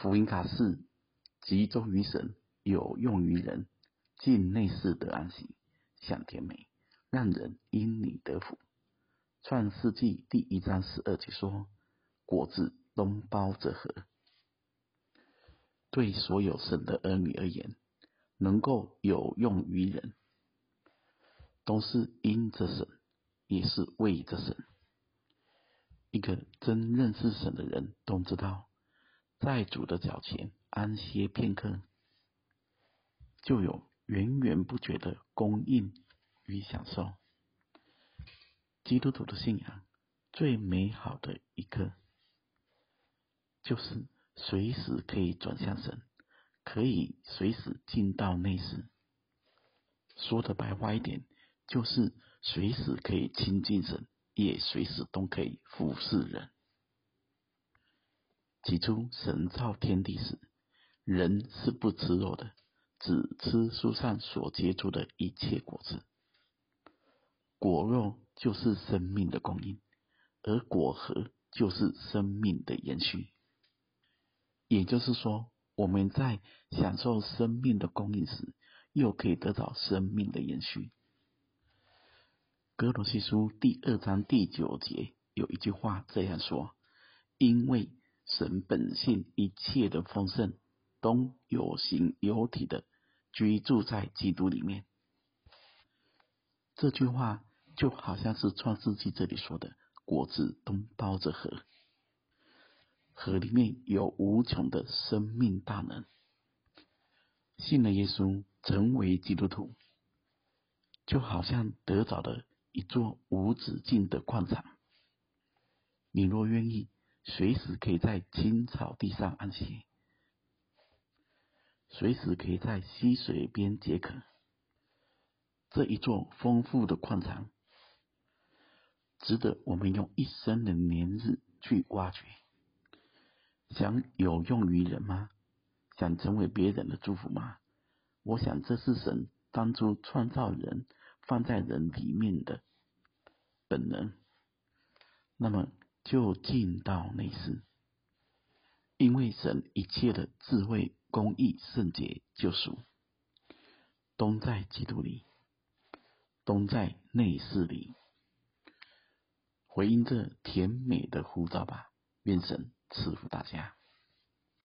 福音卡四，集中于神，有用于人，进内室得安息，享甜美，让人因你得福。创世纪第一章十二节说：“果子东包着核。”对所有神的儿女而言，能够有用于人，都是因着神，也是为着神。一个真认识神的人都知道，在主的脚前安歇片刻，就有源源不绝的供应与享受。基督徒的信仰最美好的一刻，就是随时可以转向神，可以随时进到内室。说的白话一点，就是随时可以亲近神。也随时都可以服侍人。起初神造天地时，人是不吃肉的，只吃树上所结出的一切果子。果肉就是生命的供应，而果核就是生命的延续。也就是说，我们在享受生命的供应时，又可以得到生命的延续。格罗西书第二章第九节有一句话这样说：“因为神本性一切的丰盛，都有形有体的居住在基督里面。”这句话就好像是创世纪这里说的“果子都包着核”，核里面有无穷的生命大能。信了耶稣，成为基督徒，就好像得着了。一座无止境的矿场，你若愿意，随时可以在青草地上安歇，随时可以在溪水边解渴。这一座丰富的矿场，值得我们用一生的年日去挖掘。想有用于人吗？想成为别人的祝福吗？我想这是神当初创造人。放在人里面的本能，那么就进到内室，因为神一切的智慧、公义、圣洁、救赎，都在基督里，都在内室里。回应这甜美的呼召吧，愿神赐福大家。